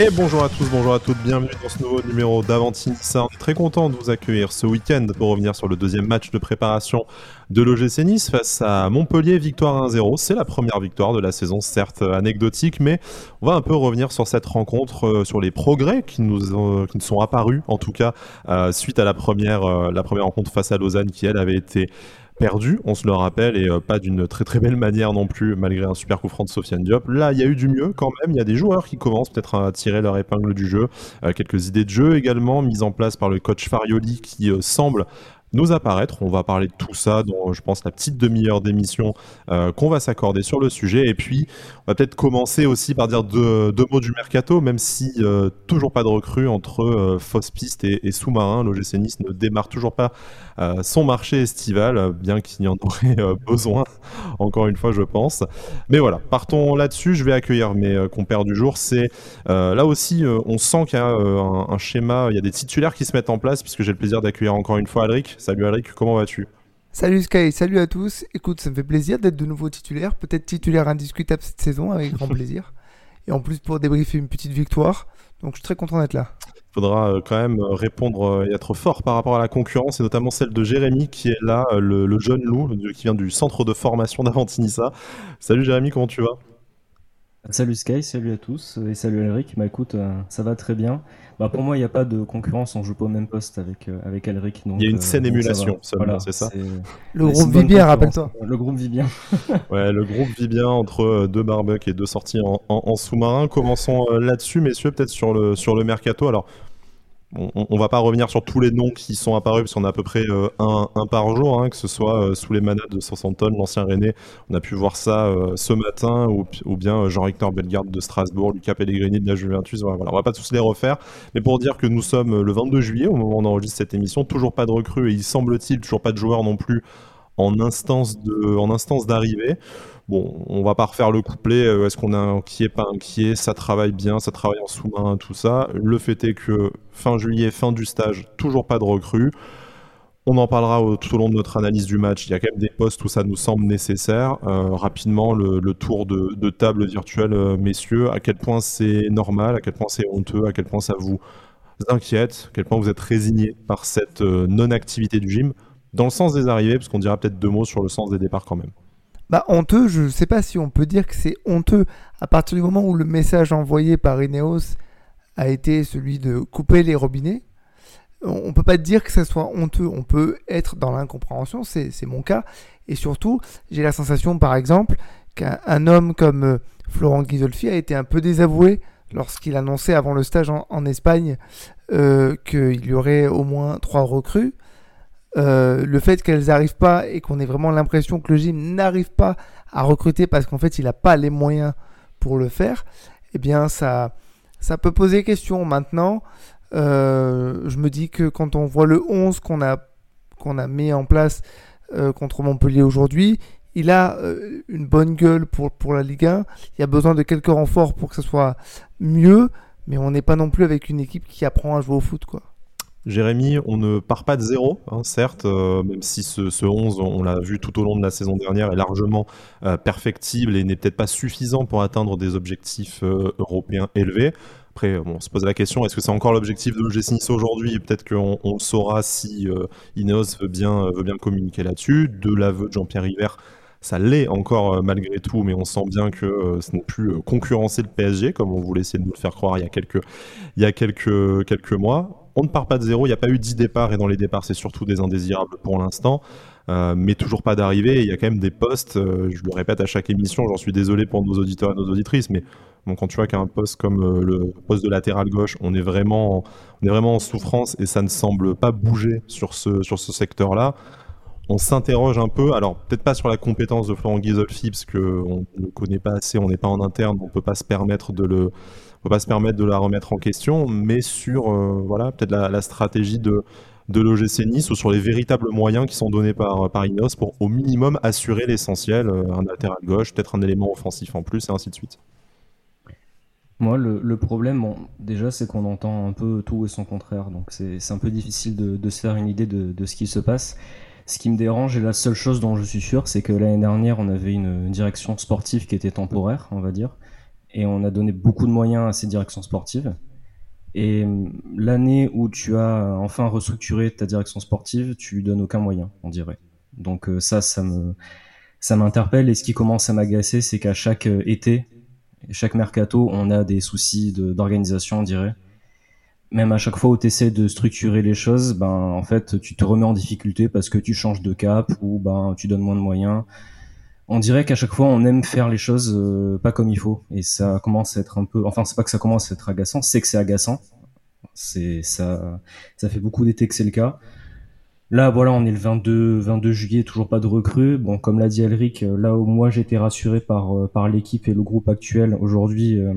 Et bonjour à tous, bonjour à toutes, bienvenue dans ce nouveau numéro d'Avantinissa. On est très content de vous accueillir ce week-end pour revenir sur le deuxième match de préparation de l'OGC Nice face à Montpellier, victoire 1-0. C'est la première victoire de la saison, certes anecdotique, mais on va un peu revenir sur cette rencontre, euh, sur les progrès qui nous, qui nous sont apparus, en tout cas, euh, suite à la première, euh, la première rencontre face à Lausanne qui, elle, avait été perdu, on se le rappelle, et euh, pas d'une très très belle manière non plus, malgré un super coup franc de Sofiane Diop. Là, il y a eu du mieux quand même, il y a des joueurs qui commencent peut-être à tirer leur épingle du jeu, euh, quelques idées de jeu également mises en place par le coach Farioli qui euh, semble nous apparaître. On va parler de tout ça dans, je pense, la petite demi-heure d'émission euh, qu'on va s'accorder sur le sujet. Et puis, on va peut-être commencer aussi par dire deux, mots du mercato, même si euh, toujours pas de recrue entre euh, fausse piste et, sous-marin. L'OGC Nice ne démarre toujours pas son marché estival, bien qu'il y en aurait besoin, encore une fois, je pense. Mais voilà, partons là-dessus. Je vais accueillir mes compères du jour. C'est là aussi, on sent qu'il y a un, un, schéma, il y a des titulaires qui se mettent en place, puisque j'ai le plaisir d'accueillir encore une fois Alric. Salut Alric, comment vas-tu? Salut Sky, salut à tous. Écoute, ça me fait plaisir d'être de nouveau titulaire, peut-être titulaire indiscutable cette saison, avec grand plaisir. Et en plus pour débriefer une petite victoire. Donc je suis très content d'être là. Il faudra euh, quand même euh, répondre euh, et être fort par rapport à la concurrence, et notamment celle de Jérémy qui est là, le, jeune loup qui vient du centre de formation d'Avantinissa. Salut Jérémy, comment tu vas? Salut Sky, salut à tous et salut Elric. Bah écoute, ça va très bien. Bah, pour moi, il n'y a pas de concurrence, on joue pas au même poste avec, euh, avec Elric. Il y a une saine euh, émulation seulement, c'est ça Le groupe vit bien, rappelle-toi. Le groupe vit bien. ouais, le groupe vit bien entre euh, deux barbecues et deux sorties en, en sous-marin. Commençons là-dessus, messieurs, peut-être sur le, sur le mercato. Alors, on, on, va pas revenir sur tous les noms qui sont apparus, parce qu'on a à peu près euh, un, par jour, hein, que ce soit euh, sous les manettes de 60 tonnes, l'ancien René, on a pu voir ça euh, ce matin, ou, bien Jean-Victor Bellegarde de Strasbourg, Lucas Pellegrini de la Juventus, voilà, voilà, on va pas tous les refaire, mais pour dire que nous sommes le 22 juillet, au moment où on enregistre cette émission, toujours pas de recrues, et il semble-t-il toujours pas de joueurs non plus en instance de, en instance d'arrivée. Bon, on va pas refaire le couplet, euh, est-ce qu'on est inquiet, pas inquiet, ça travaille bien, ça travaille en sous-main, tout ça. Le fait est que fin juillet, fin du stage, toujours pas de recrues. On en parlera tout au long de notre analyse du match. Il y a quand même des postes où ça nous semble nécessaire. Euh, rapidement, le, tour de, table virtuelle, euh, messieurs, à quel point c'est normal, à quel point c'est honteux, à quel point ça vous inquiète, à quel point vous êtes résigné par cette non-activité du gym, dans le sens des arrivées, parce qu'on dira peut-être deux mots sur le sens des départs quand même. Bah honteux, je ne sais pas si on peut dire que c'est honteux à partir du moment où le message envoyé par Ineos a été celui de couper les robinets. On ne peut pas dire que ça soit honteux, on peut être dans l'incompréhension, c'est mon cas. Et surtout, j'ai la sensation par exemple qu'un homme comme euh, Florent Ghisolfi a été un peu désavoué lorsqu'il annonçait avant le stage en, Espagne euh, qu'il y aurait au moins trois recrues. Euh, le fait qu'elles n'arrivent pas et qu'on ait vraiment l'impression que le gym n'arrive pas à recruter parce qu'en fait il n'a pas les moyens pour le faire, eh bien ça, ça peut poser question. Maintenant, euh, je me dis que quand on voit le 11 qu'on a, qu'on a mis en place euh, contre Montpellier aujourd'hui, il a une bonne gueule pour, pour la Ligue 1. Il y a besoin de quelques renforts pour que ce soit mieux, mais on n'est pas non plus avec une équipe qui apprend à jouer au foot. quoi. Jérémy, on ne part pas de zéro, hein, certes, euh, même si ce, 11, on l'a vu tout au long de la saison dernière, est largement euh, perfectible et n'est peut-être pas suffisant pour atteindre des objectifs euh, européens élevés. Après, on se pose la question, est-ce que c'est encore l'objectif de l'OGC Nice aujourd'hui? Peut-être qu'on le saura si Ineos veut bien, veut bien communiquer là-dessus. De l'aveu de Jean-Pierre River, ça l'est encore malgré tout, mais on sent bien que ce n'est plus concurrencer le PSG, comme on voulait essayer de nous le faire croire il y a quelques mois on ne part pas de zéro, il n'y a pas eu 10 départs et dans les départs c'est surtout des indésirables pour l'instant, euh, mais toujours pas d'arrivée. Il y a quand même des postes, euh, je le répète à chaque émission, j'en suis désolé pour nos auditeurs et nos auditrices, mais quand tu vois qu'un poste comme euh, le poste de latéral gauche, on est, vraiment, en souffrance et ça ne semble pas bouger sur ce, sur ce secteur-là. On s'interroge un peu, alors peut-être pas sur la compétence de Florent Ghisolfi, parce qu'on ne le connaît pas assez, on n'est pas en interne, on ne peut pas se permettre de le, peut pas se permettre de la remettre en question, mais sur euh, voilà peut-être la, stratégie de de l'OGC Nice ou sur les véritables moyens qui sont donnés par, par pour au minimum assurer l'essentiel, euh, un latéral gauche, peut-être un élément offensif en plus, et ainsi de suite. Moi, le, problème, déjà, c'est qu'on entend un peu tout et son contraire, donc c'est un peu difficile de, se faire une idée de, de, ce qui se passe. Ce qui me dérange, et la seule chose dont je suis sûr, c'est que l'année dernière, on avait une direction sportive qui était temporaire, on va dire, et on a donné beaucoup de moyens à ces directions sportives. Et l'année où tu as enfin restructuré ta direction sportive, tu lui donnes aucun moyen, on dirait. Donc ça, ça me, ça m'interpelle. Et ce qui commence à m'agacer, c'est qu'à chaque été, chaque mercato, on a des soucis d'organisation, on dirait même à chaque fois où tu essaies de structurer les choses, ben en fait tu te remets en difficulté parce que tu changes de cap ou ben tu donnes moins de moyens. On dirait qu'à chaque fois on aime faire les choses euh, pas comme il faut et ça commence à être un peu enfin c'est pas que ça commence à être agaçant, c'est que c'est agaçant. C'est ça ça fait beaucoup d'été que c'est le cas. Là voilà, on est le 22 22 juillet, toujours pas de recrues. Bon comme l'a dit Elric, là où moi j'étais rassuré par euh, par l'équipe et le groupe actuel, aujourd'hui euh,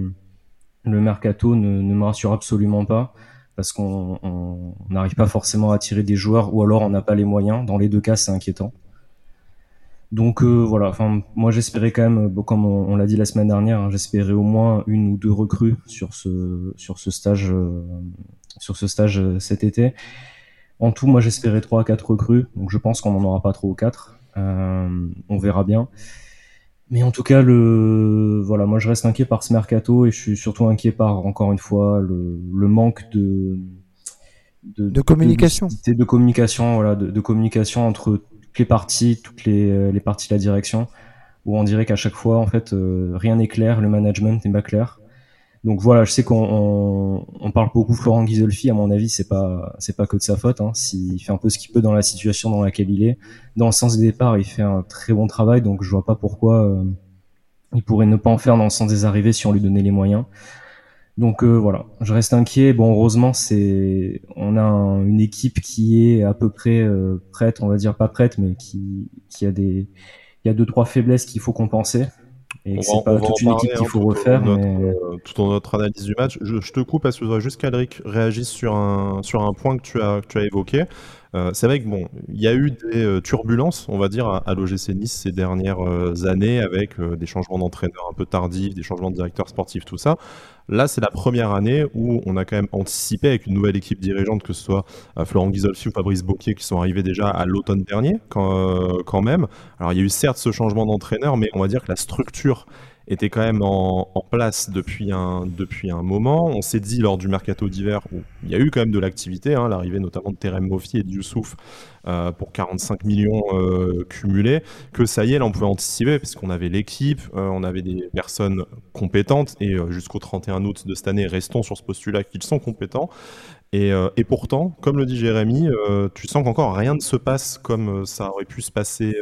le mercato ne, ne me rassure absolument pas parce qu'on n'arrive pas forcément à attirer des joueurs ou alors on n'a pas les moyens. Dans les deux cas, c'est inquiétant. Donc euh, voilà, enfin moi j'espérais quand même, comme on, l'a dit la semaine dernière, hein, j'espérais au moins une ou deux recrues sur ce sur ce stage euh, sur ce stage euh, cet été. En tout, moi j'espérais trois à quatre recrues, donc je pense qu'on n'en aura pas trop ou quatre. on verra bien. Mais en tout cas, le voilà, moi je reste inquiet par ce mercato et je suis surtout inquiet par encore une fois le, le manque de de, de communication, de, de, communication, voilà, de, communication entre toutes les parties, toutes les, les parties de la direction, où on dirait qu'à chaque fois en fait euh, rien n'est clair, le management n'est pas clair. Donc voilà, je sais qu'on on, parle beaucoup Florent Ghisolfi. À mon avis, c'est pas c'est pas que de sa faute. Hein. S'il fait un peu ce qu'il peut dans la situation dans laquelle il est, dans le sens des départs, il fait un très bon travail. Donc je vois pas pourquoi euh, il pourrait ne pas en faire dans le sens des arrivées si on lui donnait les moyens. Donc euh, voilà, je reste inquiet. Bon, heureusement, c'est on a une équipe qui est à peu près euh, prête, on va dire pas prête, mais qui qui a des il y a deux trois faiblesses qu'il faut compenser. Et c'est pas toute une équipe qu'il faut refaire. mais... tout dans notre analyse du match. Je, te coupe parce que je voudrais juste qu'Alric réagisse sur un, sur un point que tu as, que tu as évoqué. Euh, c'est vrai que bon, il y a eu des euh, turbulences, on va dire, à, l'OGC Nice ces dernières euh, années, avec des changements d'entraîneurs un peu tardifs, des changements de directeur sportif, tout ça. Là, c'est la première année où on a quand même anticipé avec une nouvelle équipe dirigeante, que ce soit Florent Ghisolfi ou Fabrice Bocquier, qui sont arrivés déjà à l'automne dernier, quand, quand même. Alors, il y a eu certes ce changement d'entraîneur, mais on va dire que la structure était quand même en, place depuis un, depuis un moment. On s'est dit lors du mercato d'hiver, où il y a eu quand même de l'activité, hein, l'arrivée notamment de Terem Mofi et de Youssouf euh, pour 45 millions euh, cumulés, que ça y est, là on pouvait anticiper, parce qu'on avait l'équipe, euh, on avait des personnes compétentes, et jusqu'au 31 août de cette année, restons sur ce postulat qu'ils sont compétents. Et, pourtant, comme le dit Jérémy, tu sens qu'encore rien ne se passe comme ça aurait pu se passer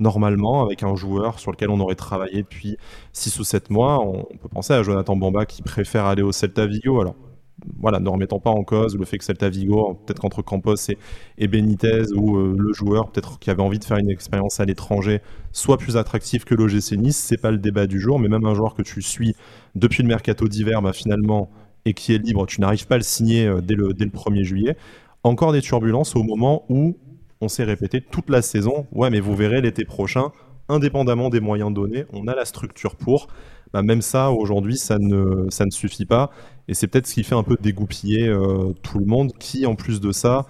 normalement avec un joueur sur lequel on aurait travaillé depuis 6 ou 7 mois. On, peut penser à Jonathan Bamba qui préfère aller au Celta Vigo. Alors, voilà, ne remettons pas en cause le fait que Celta Vigo, peut-être qu'entre Campos et, Benitez, ou euh, le joueur peut-être qui avait envie de faire une expérience à l'étranger, soit plus attractif que l'OGC Nice, c'est pas le débat du jour, mais même un joueur que tu suis depuis le mercato d'hiver, bah, finalement, et qui est libre, tu n'arrives pas à le signer euh, dès, le, dès le 1er juillet. Encore des turbulences au moment où on s'est répété toute la saison. Ouais, mais vous verrez l'été prochain, indépendamment des moyens donnés, on a la structure pour. Bah, même ça, aujourd'hui, ça ne, suffit pas. Et c'est peut-être ce qui fait un peu dégoupiller euh, tout le monde, qui, en plus de ça,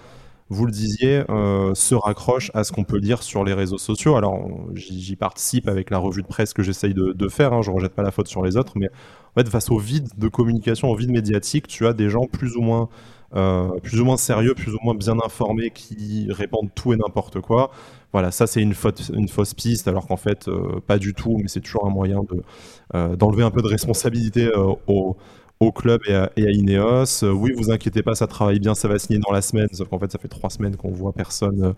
vous le disiez, euh, se raccroche à ce qu'on peut lire sur les réseaux sociaux. Alors, j'y participe avec la revue de presse que j'essaye de, faire, hein, je ne rejette pas la faute sur les autres, mais en fait, face au vide de communication, au vide médiatique, tu as des gens plus ou moins plus ou moins sérieux, plus ou moins bien informés, qui répandent tout et n'importe quoi. Voilà, ça c'est une, fausse piste, alors qu'en fait, euh, pas du tout, mais c'est toujours un moyen euh, d'enlever un peu de responsabilité au, club et à, Ineos. oui, vous inquiétez pas, ça travaille bien, ça va signer dans la semaine, sauf qu'en fait, ça fait trois semaines qu'on voit personne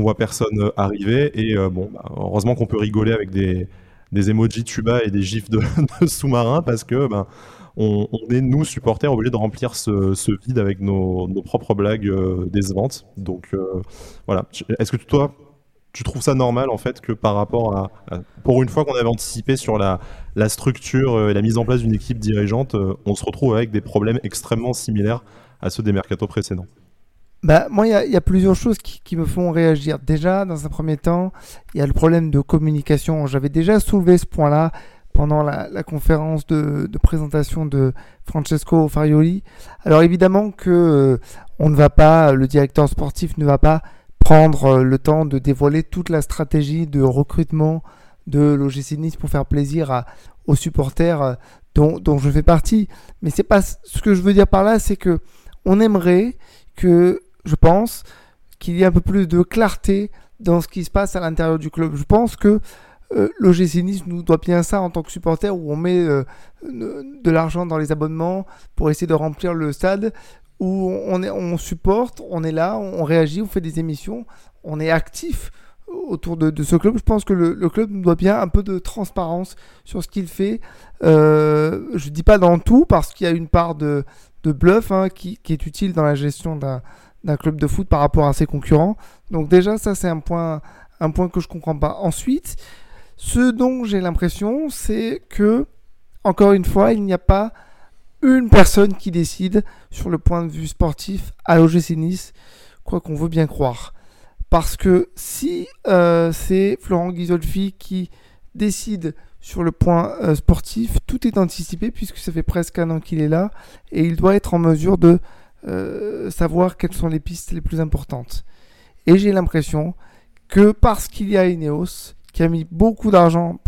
voit personne arriver. Et bon, bah, heureusement qu'on peut rigoler avec des, emojis tuba et des gifs de, de sous-marins parce que ben, on, est, nous, supporters, obligés de remplir ce, vide avec nos, propres blagues euh, décevantes. Donc euh, voilà. Est-ce que toi, tu trouves ça normal en fait que par rapport à, pour une fois qu'on avait anticipé sur la, structure euh, et la mise en place d'une équipe dirigeante, on se retrouve avec des problèmes extrêmement similaires à ceux des mercatos précédents? Bah, moi, il y, a plusieurs choses qui, me font réagir. Déjà, dans un premier temps, il y a le problème de communication. J'avais déjà soulevé ce point-là pendant la, conférence de, présentation de Francesco Farioli. Alors évidemment que euh, on ne va pas, le directeur sportif ne va pas prendre euh, le temps de dévoiler toute la stratégie de recrutement de l'OGC Nice pour faire plaisir aux supporters dont, dont, je fais partie. Mais c'est pas ce que je veux dire par là, c'est que on aimerait que, je pense, qu'il y ait un peu plus de clarté dans ce qui se passe à l'intérieur du club. Je pense que euh, l'OGC nous doit bien ça en tant que supporter où on met euh, de l'argent dans les abonnements pour essayer de remplir le stade, où on, est, on supporte, on est là, on réagit, on fait des émissions, on est actif autour de, ce club. Je pense que le, club nous doit bien un peu de transparence sur ce qu'il fait. Euh, je ne dis pas dans tout parce qu'il y a une part de, bluff hein, qui, est utile dans la gestion d'un club de foot par rapport à ses concurrents. Donc déjà, ça c'est un point, un point que je comprends pas. Ensuite, ce dont j'ai l'impression, c'est que, encore une fois, il n'y a pas une personne qui décide sur le point de vue sportif à l'OGC Nice, quoi qu'on veut bien croire. Parce que si euh, c'est Florent Ghisolfi qui décide sur le point euh, sportif, tout est anticipé puisque ça fait presque un an qu'il est là et il doit être en mesure de euh, savoir quelles sont les pistes les plus importantes. Et j'ai l'impression que parce qu'il y a Ineos qui a mis beaucoup d'argent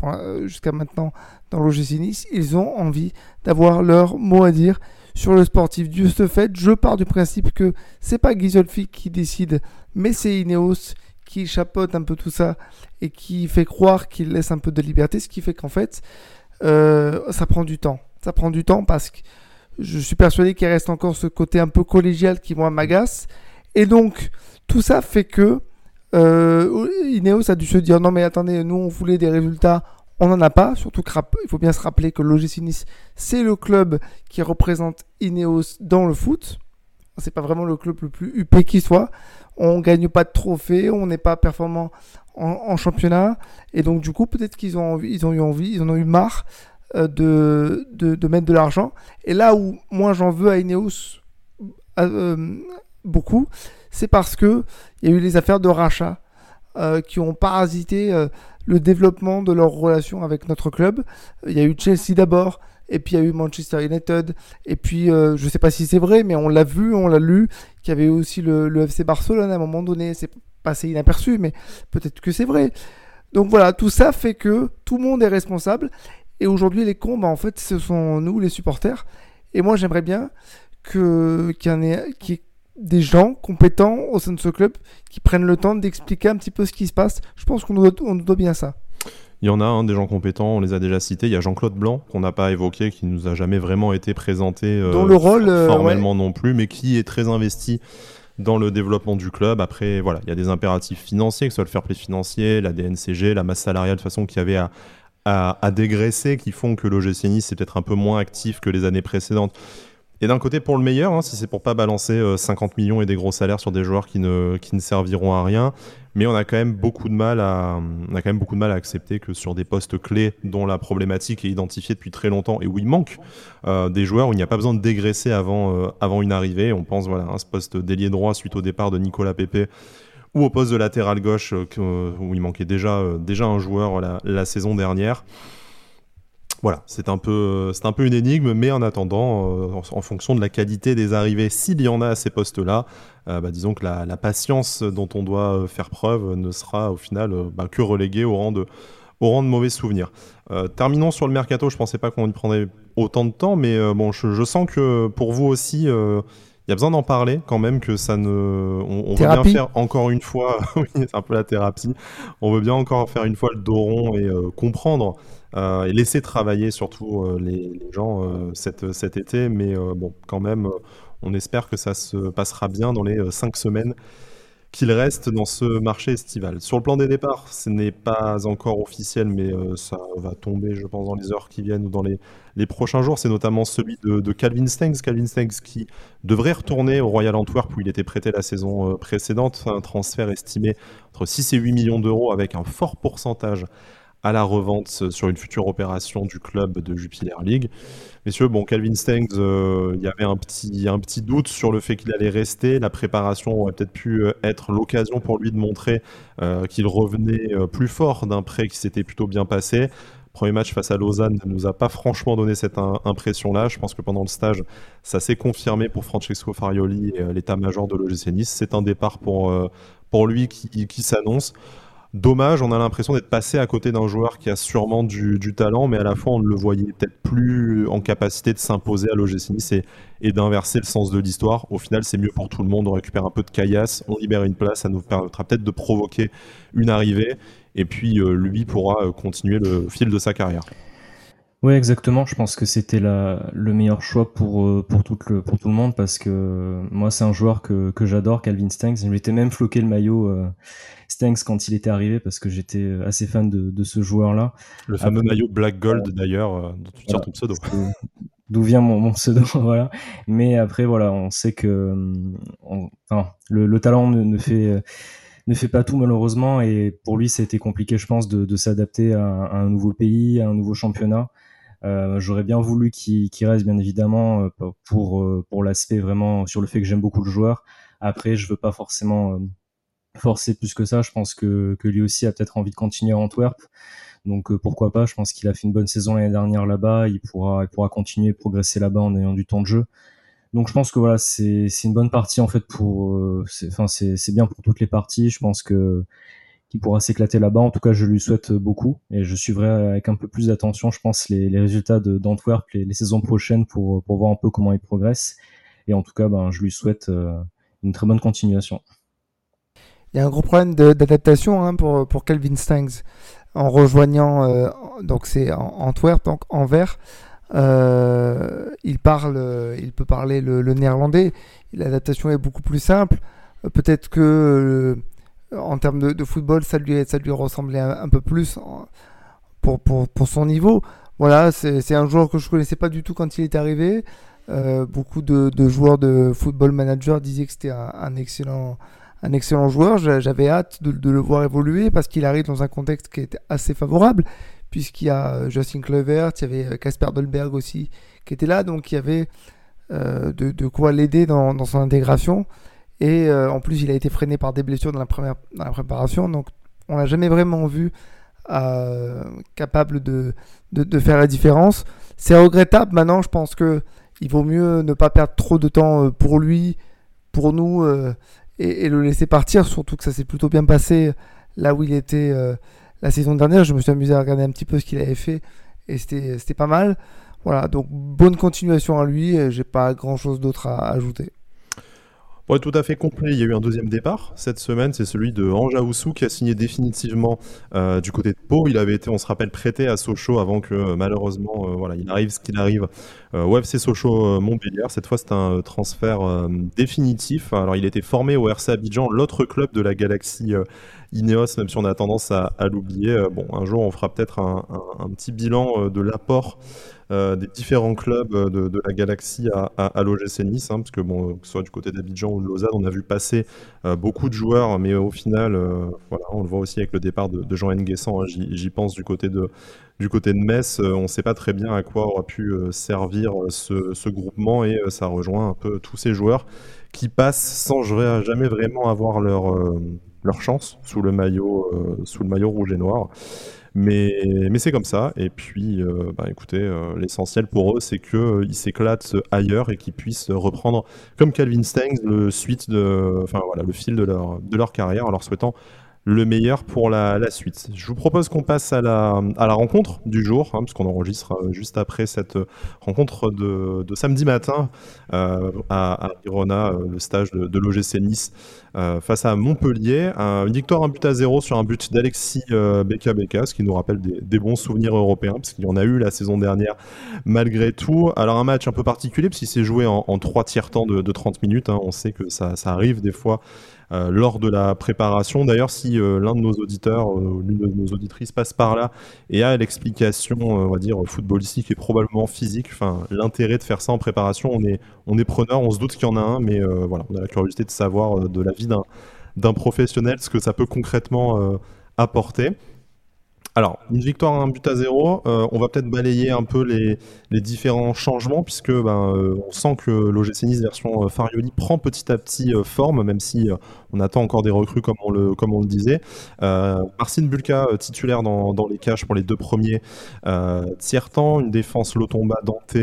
jusqu'à maintenant dans l'OGC Nice, ils ont envie d'avoir leur mot à dire sur le sportif. Du ce fait, je pars du principe que c'est pas Ghisolfi qui décide, mais c'est Ineos qui chapeaute un peu tout ça et qui fait croire qu'il laisse un peu de liberté, ce qui fait qu'en fait, euh, ça prend du temps. Ça prend du temps parce que je suis persuadé qu'il reste encore ce côté un peu collégial qui, moi, m'agace. Et donc, tout ça fait que euh, Ineos a dû se dire non mais attendez, nous on voulait des résultats, on n'en a pas, surtout qu'il faut bien se rappeler que l'OGC Nice, c'est le club qui représente Ineos dans le foot. C'est pas vraiment le club le plus huppé qui soit. On gagne pas de trophées, on n'est pas performant en, championnat. Et donc, du coup, peut-être qu'ils ont, ils ont eu envie, ils en ont eu marre euh, de, de, mettre de l'argent. Et là où moi j'en veux à Ineos euh, beaucoup, c'est parce que il y a eu les affaires de rachat euh, qui ont parasité le développement de leur relation avec notre club. Il y a eu Chelsea d'abord, et puis il y a eu Manchester United, et puis euh, je ne sais pas si c'est vrai, mais on l'a vu, on l'a lu, qu'il y avait aussi le, FC Barcelone à un moment donné, c'est passé inaperçu, mais peut-être que c'est vrai. Donc voilà, tout ça fait que tout le monde est responsable, et aujourd'hui les cons, bah, en fait, ce sont nous, les supporters, et moi j'aimerais bien que qu'il y en ait, des gens compétents au sein de ce club qui prennent le temps d'expliquer un petit peu ce qui se passe. Je pense qu'on nous, doit, bien ça. Il y en a hein, des gens compétents, on les a déjà cités. Il y a Jean-Claude Blanc, qu'on n'a pas évoqué, qui nous a jamais vraiment été présenté euh, le rôle, euh, formellement non plus, mais qui est très investi dans le développement du club. Après, voilà, il y a des impératifs financiers, que ce soit le fair play financier, la DNCG, la masse salariale de façon qu'il y avait à, à, dégraisser, qui font que l'OGC Nice est peut-être un peu moins actif que les années précédentes. Et d'un côté, pour le meilleur, hein, si c'est pour pas balancer 50 euh, millions et des gros salaires sur des joueurs qui ne, qui ne serviront à rien, mais on a quand même beaucoup de mal à, on a quand même beaucoup de mal à accepter que sur des postes clés dont la problématique est identifiée depuis très longtemps et où il manque euh, des joueurs où il n'y a pas besoin de dégraisser avant, euh, avant une arrivée. On pense voilà à ce poste d'ailier droit suite au départ de Nicolas Pepe ou au poste de latéral gauche où il manquait déjà, déjà un joueur la, la saison dernière voilà, c'est un, peu, une énigme, mais en attendant, euh, en, fonction de la qualité des arrivées, s'il y en a à ces postes-là, euh, bah, disons que la, patience dont on doit euh, faire preuve ne sera au final bah, que reléguée au rang de, au de mauvais souvenirs. terminons sur le mercato, je pensais pas qu'on y prendrait autant de temps, mais je, sens que pour vous aussi, il y a besoin d'en parler quand même, que ça ne. On, on veut bien faire encore une fois, oui, c'est un peu la thérapie. On veut bien encore faire une fois le dos rond et comprendre euh, et laisser travailler surtout euh, les, gens euh, cet, cet été. Mais bon, quand même, on espère que ça se passera bien dans les cinq semaines qu'il reste dans ce marché estival. Sur le plan des départs, ce n'est pas encore officiel, mais ça va tomber, je pense, dans les heures qui viennent ou dans les, prochains jours. C'est notamment celui de, Calvin Stengs. Calvin Stengs qui devrait retourner au Royal Antwerp où il était prêté la saison précédente. Un transfert estimé entre 6 et 8 millions d'euros avec un fort pourcentage à la revente sur une future opération du club de Jupiler League. Messieurs, bon, Calvin Stengs, euh, il y avait un petit, doute sur le fait qu'il allait rester. La préparation aurait peut-être pu euh, être l'occasion pour lui de montrer euh, qu'il revenait plus fort d'un prêt qui s'était plutôt bien passé. Premier match face à Lausanne ne nous a pas franchement donné cette impression-là. Je pense que pendant le stage, ça s'est confirmé pour Francesco Farioli et l'état-major de l'OGC Nice. C'est un départ pour, lui qui s'annonce. Dommage, on a l'impression d'être passé à côté d'un joueur qui a sûrement du, talent, mais à la fois on ne le voyait peut-être plus en capacité de s'imposer à l'OGC Nice et, d'inverser le sens de l'histoire. Au final, c'est mieux pour tout le monde, on récupère un peu de caillasse, on libère une place, ça nous permettra peut-être de provoquer une arrivée, et puis euh, lui pourra euh, continuer le fil de sa carrière. Oui, exactement. Je pense que c'était le meilleur choix pour, euh, pour, tout le, pour tout le monde parce que moi, c'est un joueur que, que j'adore, Calvin Stanks. J'étais même floqué le maillot euh, Stanks quand il était arrivé parce que j'étais assez fan de, de ce joueur-là. Le fameux maillot Black Gold d'ailleurs, euh, dont tu tires ton pseudo. D'où vient mon, mon pseudo, voilà. Mais après, voilà, on sait que enfin, le, le, talent ne, ne fait ne fait pas tout malheureusement et pour lui ça a été compliqué je pense de, de s'adapter à, à, un nouveau pays, à un nouveau championnat. Euh, j'aurais bien voulu qu'il reste, bien évidemment, euh, pour, euh, pour l'aspect vraiment sur le fait que j'aime beaucoup le joueur. Après, je veux pas forcément forcer plus que ça. Je pense que, que lui aussi a peut-être envie de continuer à Antwerp. Donc pourquoi pas? Je pense qu'il a fait une bonne saison l'année dernière là-bas. Il pourra, il pourra continuer à progresser là-bas en ayant du temps de jeu. Donc je pense que voilà, c'est une bonne partie en fait pour, enfin c'est bien pour toutes les parties. Je pense que qui pourra s'éclater là-bas. En tout cas, je lui souhaite beaucoup et je suivrai avec un peu plus d'attention, je pense, les, résultats d'Antwerp les, saisons prochaines pour, pour voir un peu comment il progresse. Et en tout cas, ben, je lui souhaite euh, une très bonne continuation. Il y a un gros problème d'adaptation hein, pour, pour Calvin Stangs en rejoignant, euh, donc c'est Antwerp, donc Anvers. Euh, il parle, il peut parler le, le néerlandais. L'adaptation est beaucoup plus simple. Peut-être que en termes de, football, ça lui, ressemblait un, peu plus pour, pour, son niveau. Voilà, c'est un joueur que je connaissais pas du tout quand il est arrivé. Euh, beaucoup de, joueurs de football manager disaient que c'était un, excellent, un excellent joueur. J'avais hâte de, le voir évoluer parce qu'il arrive dans un contexte qui était assez favorable, puisqu'il y a euh, Justin Clevert, il y avait Casper Dolberg aussi qui était là, donc il y avait euh, de, quoi l'aider dans, son intégration. Et euh, en plus, il a été freiné par des blessures dans la, première, dans la préparation. Donc, on l'a jamais vraiment vu euh, capable de, faire la différence. C'est regrettable. Maintenant, je pense que il vaut mieux ne pas perdre trop de temps euh, pour lui, pour nous, et, et, le laisser partir. Surtout que ça s'est plutôt bien passé là où il était la saison dernière. Je me suis amusé à regarder un petit peu ce qu'il avait fait, et c'était pas mal. Voilà, donc bonne continuation à lui. J'ai pas grand chose d'autre à ajouter. Tout à fait complet, il y a eu un deuxième départ cette semaine, c'est celui de Anja Oussou qui a signé définitivement euh, du côté de Pau. Il avait été, on se rappelle, prêté à Sochaux avant que euh, malheureusement, euh, voilà, il arrive ce qu'il arrive au FC Sochaux Montpellier. Cette fois, c'est un transfert définitif. Alors, il était formé au RC Abidjan, l'autre club de la galaxie Ineos, même si on a tendance à, l'oublier. bon, un jour, on fera peut-être un, petit bilan de l'apport euh, des différents clubs euh, de, la galaxie à, à, l'OGC Nice, hein, parce que bon, que ce soit du côté d'Abidjan ou de Lausanne, on a vu passer euh, beaucoup de joueurs, mais au final, voilà, on le voit aussi avec le départ de, Jean Nguessan, hein, j'y pense du côté de, du côté de Metz, on ne sait pas très bien à quoi aura pu servir ce, groupement, et ça rejoint un peu tous ces joueurs qui passent sans jamais vraiment avoir leur, leur chance sous le maillot, sous le maillot rouge et noir. Mais, c'est comme ça. Et puis, euh, bah, écoutez, euh, l'essentiel pour eux, c'est qu'ils euh, s'éclatent ailleurs et qu'ils puissent reprendre, comme Calvin Stengs, le suite de, enfin voilà, le fil de leur, de leur carrière en leur souhaitant le meilleur pour la, suite. Je vous propose qu'on passe à la, à la rencontre du jour, hein, puisqu'on enregistre juste après cette rencontre de, de samedi matin euh, à, à Irona, le stage de, l'OGC Nice euh, face à Montpellier. une victoire, un but à zéro sur un but d'Alexis euh, Beka Beka, ce qui nous rappelle des, bons souvenirs européens, parce qu'il y en a eu la saison dernière malgré tout. Alors un match un peu particulier, parce qu'il s'est joué en, en trois tiers temps de, de 30 minutes. Hein. On sait que ça, ça arrive des fois euh, lors de la préparation. D'ailleurs, si euh, l'un de nos auditeurs ou l'une de nos auditrices passe par là et a l'explication, euh, on va dire, footballistique et probablement physique, l'intérêt de faire ça en préparation, on est, on est preneur, on se doute qu'il y en a un, mais voilà, on a la curiosité de savoir de la vie d'un professionnel ce que ça peut concrètement apporter. Alors, une victoire à un but à zéro, euh, on va peut-être balayer un peu les, les différents changements, puisque ben, euh, on sent que l'OGC version euh, Farioli prend petit à petit forme, même si on attend encore des recrues comme on le, disait. Marcin Bulka titulaire dans, les cages pour les deux premiers tiers temps, une défense Lotomba, Dante,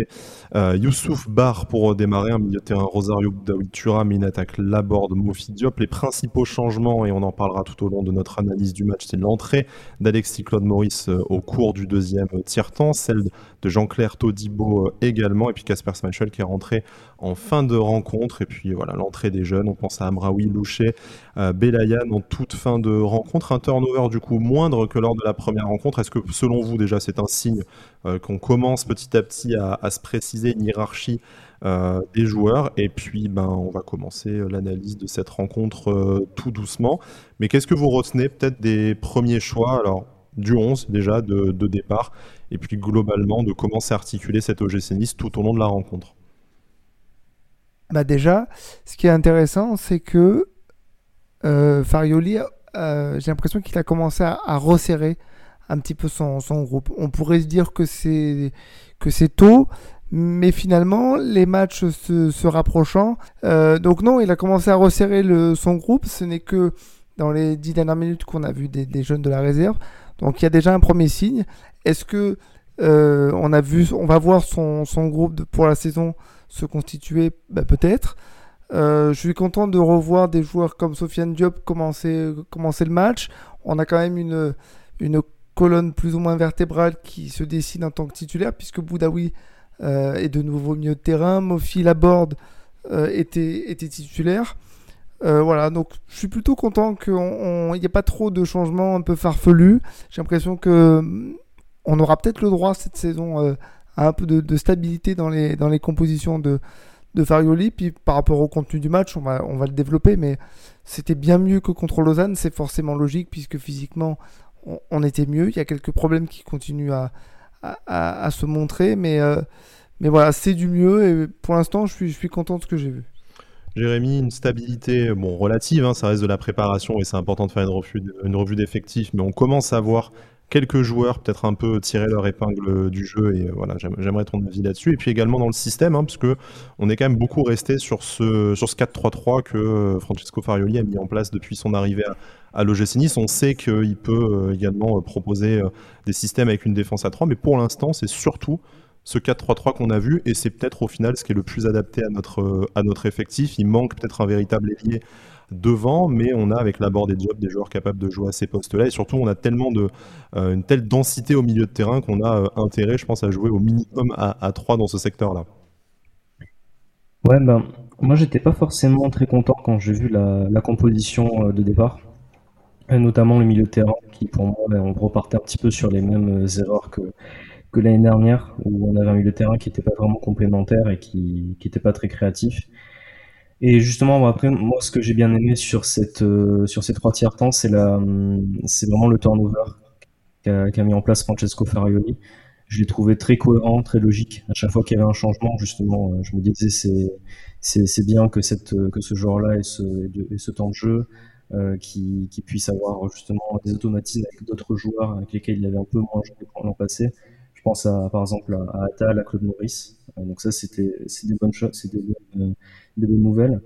Youssouf Bar pour démarrer, un milieu de terrain Rosario Boudaoui Turam, une attaque Laborde, Mofi Diop. Les principaux changements, et on en parlera tout au long de notre analyse du match, c'est l'entrée d'Alexis Claude Maurice euh, au cours du deuxième tiers-temps, celle de Jean-Claire Todibo euh, également, et puis Casper Smachel qui est rentré en fin de rencontre, et puis voilà l'entrée des jeunes, on pense à Amraoui, Loucher, euh, Belayan en toute fin de rencontre, un turnover du coup moindre que lors de la première rencontre, est-ce que selon vous déjà c'est un signe qu'on commence petit à petit à, se préciser une hiérarchie des joueurs? Et puis, ben, on va commencer l'analyse de cette rencontre tout doucement. Mais qu'est-ce que vous retenez peut-être des premiers choix? Alors, du 11 déjà de, départ, et puis globalement de comment s'articuler cette OGC Nice tout au long de la rencontre. Bah déjà, ce qui est intéressant, c'est que euh, Farioli, euh, j'ai l'impression qu'il a commencé à, resserrer un petit peu son, groupe. On pourrait se dire que c'est tôt, mais finalement les matchs se, rapprochant, euh, donc non, il a commencé à resserrer son groupe. Ce n'est que dans les dix dernières minutes qu'on a vu des, jeunes de la réserve. Donc il y a déjà un premier signe. Est-ce que euh, on a vu, on va voir son, groupe pour la saison se constituer? Bah, Peut-être. Euh, je suis content de revoir des joueurs comme Sofiane Diop commencer, le match. On a quand même une, colonne plus ou moins vertébrale qui se dessine en tant que titulaire, puisque Boudaoui euh, est de nouveau au milieu de terrain. Mofi Laborde était, était titulaire. Euh, voilà, donc je suis plutôt content qu'il n'y ait pas trop de changements un peu farfelus. J'ai l'impression que mm, on aura peut-être le droit cette saison euh, à un peu de, stabilité dans les, dans les compositions de, de Farioli. Puis par rapport au contenu du match, on va, on va le développer, mais c'était bien mieux que contre Lausanne. C'est forcément logique puisque physiquement on, était mieux. Il y a quelques problèmes qui continuent à, à, se montrer, mais, euh, mais voilà, c'est du mieux et pour l'instant, je suis, je suis content de ce que j'ai vu. Jérémy, une stabilité bon, relative, hein, ça reste de la préparation et c'est important de faire une revue, d'effectifs, mais on commence à voir quelques joueurs peut-être un peu tirer leur épingle du jeu et euh, voilà j'aimerais ton avis là-dessus. Et puis également dans le système hein, parce on est quand même beaucoup resté sur ce sur ce 4-3-3 que euh, Francesco Farioli a mis en place depuis son arrivée à, à l'OGC Nice. On sait qu'il peut euh, également proposer des systèmes avec une défense à 3 mais pour l'instant c'est surtout ce 4-3-3 qu'on a vu, et c'est peut-être au final ce qui est le plus adapté à notre, euh, à notre effectif. Il manque peut-être un véritable ailier devant, mais on a avec l'abord des jobs des joueurs capables de jouer à ces postes-là, et surtout on a tellement de, euh, une telle densité au milieu de terrain qu'on a euh, intérêt, je pense, à jouer au minimum à, à 3 dans ce secteur-là. Ouais, ben, moi j'étais pas forcément très content quand j'ai vu la, la, composition de départ, notamment le milieu de terrain, qui pour moi, ben, on repartait un petit peu sur les mêmes erreurs que que l'année dernière, où on avait un milieu de terrain qui n'était pas vraiment complémentaire et qui n'était pas très créatif. Et justement, après, moi, ce que j'ai bien aimé sur euh, ces trois tiers temps, c'est la c'est vraiment le turnover qu'a mis en place Francesco Farioli. Je l'ai trouvé très cohérent, très logique. À chaque fois qu'il y avait un changement, justement, euh, je me disais c'est bien que cette que ce joueur-là ait ce, ce temps de jeu, euh, puisse avoir justement des automatismes avec d'autres joueurs avec lesquels il avait un peu moins joué l'an passé. Je pense à, par exemple à, Atal, à Claude Maurice. Euh, donc ça, c'était c'est des bonnes choses, c'est des, bonnes, des bonnes nouvelles.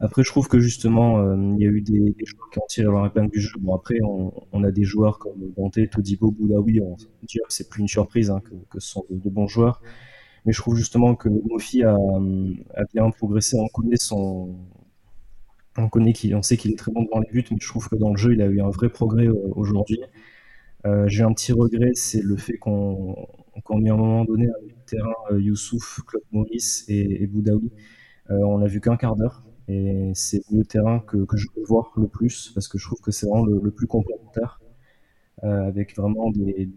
Après, je trouve que justement, euh, il y a eu des, joueurs qui ont tiré leur épingle du jeu. Bon, après, on, a des joueurs comme Dante, Todibo, Boudaoui. On dire c'est plus une surprise hein, que, que, ce sont de, bons joueurs. Mais je trouve justement que Mofi a, bien progressé. On connaît son, on connaît qu'il, on sait qu'il est très bon devant les buts, mais je trouve que dans le jeu, il a eu un vrai progrès euh, aujourd'hui. Euh, j'ai un petit regret, c'est le fait qu'on qu mis à un moment donné avec le terrain euh, Youssouf, Claude Maurice et, Boudaoui. Euh, on n'a vu qu'un quart d'heure et c'est le terrain que, je veux voir le plus parce que je trouve que c'est vraiment le, plus complémentaire avec vraiment des,